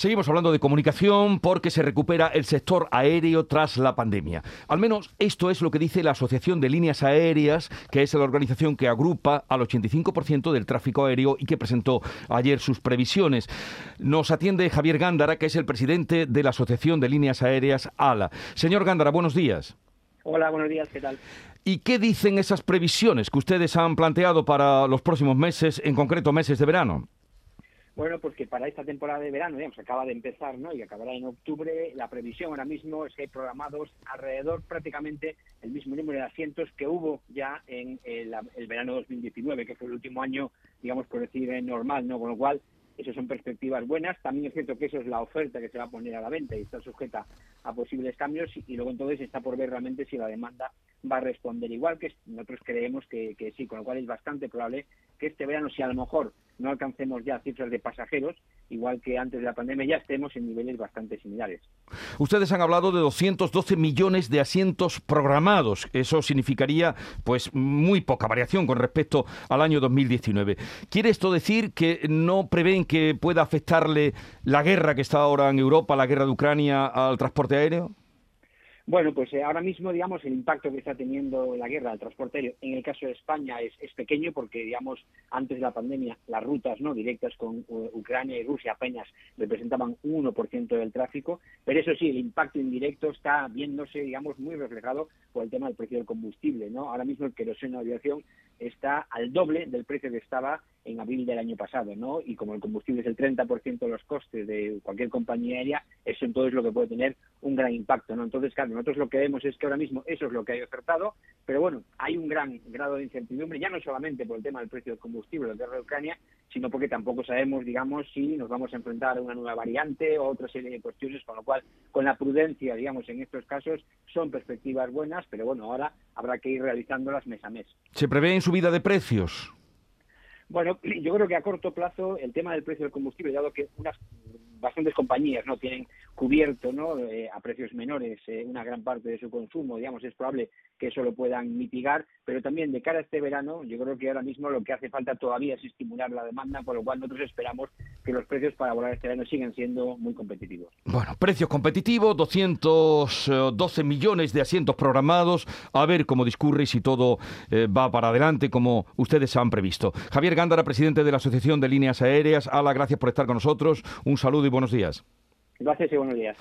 Seguimos hablando de comunicación porque se recupera el sector aéreo tras la pandemia. Al menos esto es lo que dice la Asociación de Líneas Aéreas, que es la organización que agrupa al 85% del tráfico aéreo y que presentó ayer sus previsiones. Nos atiende Javier Gándara, que es el presidente de la Asociación de Líneas Aéreas ALA. Señor Gándara, buenos días. Hola, buenos días, ¿qué tal? ¿Y qué dicen esas previsiones que ustedes han planteado para los próximos meses, en concreto meses de verano? Bueno, pues que para esta temporada de verano, digamos, acaba de empezar, ¿no? Y acabará en octubre. La previsión ahora mismo es que hay programados alrededor prácticamente el mismo número de asientos que hubo ya en el, el verano 2019, que fue el último año, digamos, por decir, normal, ¿no? Con lo cual, eso son perspectivas buenas. También es cierto que eso es la oferta que se va a poner a la venta y está sujeta a posibles cambios y, luego entonces está por ver realmente si la demanda va a responder igual que nosotros creemos que, que sí, con lo cual es bastante probable que este verano, si a lo mejor no alcancemos ya cifras de pasajeros, igual que antes de la pandemia, ya estemos en niveles bastante similares. Ustedes han hablado de 212 millones de asientos programados. Eso significaría, pues, muy poca variación con respecto al año 2019. ¿Quiere esto decir que no prevén que pueda afectarle la guerra que está ahora en Europa, la guerra de Ucrania, al transporte aéreo? Bueno, pues eh, ahora mismo, digamos, el impacto que está teniendo la guerra del transporte aéreo en el caso de España es, pequeño porque, digamos, antes de la pandemia las rutas no directas con uh, Ucrania y Rusia apenas representaban un 1% del tráfico, pero eso sí, el impacto indirecto está viéndose, digamos, muy reflejado por el tema del precio del combustible, ¿no? Ahora mismo el queroseno de aviación está al doble del precio que estaba en abril del año pasado, ¿no? Y como el combustible es el 30% de los costes de cualquier compañía aérea, eso entonces lo que puede tener un gran impacto, ¿no? Entonces, claro, nosotros lo que vemos es que ahora mismo eso es lo que hay ofertado, pero bueno, hay un gran grado de incertidumbre, ya no solamente por el tema del precio del combustible de la guerra de Ucrania, sino porque tampoco sabemos, digamos, si nos vamos a enfrentar a una nueva variante o otra serie de cuestiones, con lo cual, con la prudencia, digamos, en estos casos, son perspectivas buenas, pero bueno, ahora habrá que ir realizándolas mes a mes. ¿Se prevé en subida de precios? Bueno, yo creo que a corto plazo el tema del precio del combustible, dado que unas bastantes compañías no tienen cubierto ¿no? Eh, a precios menores eh, una gran parte de su consumo, digamos, es probable que eso lo puedan mitigar, pero también de cara a este verano, yo creo que ahora mismo lo que hace falta todavía es estimular la demanda, por lo cual nosotros esperamos que los precios para volar este verano sigan siendo muy competitivos. Bueno, precios competitivos, 212 millones de asientos programados, a ver cómo discurre y si todo eh, va para adelante como ustedes han previsto. Javier Gándara, presidente de la Asociación de Líneas Aéreas, Ala, gracias por estar con nosotros, un saludo y buenos días. Gracias y buenos días.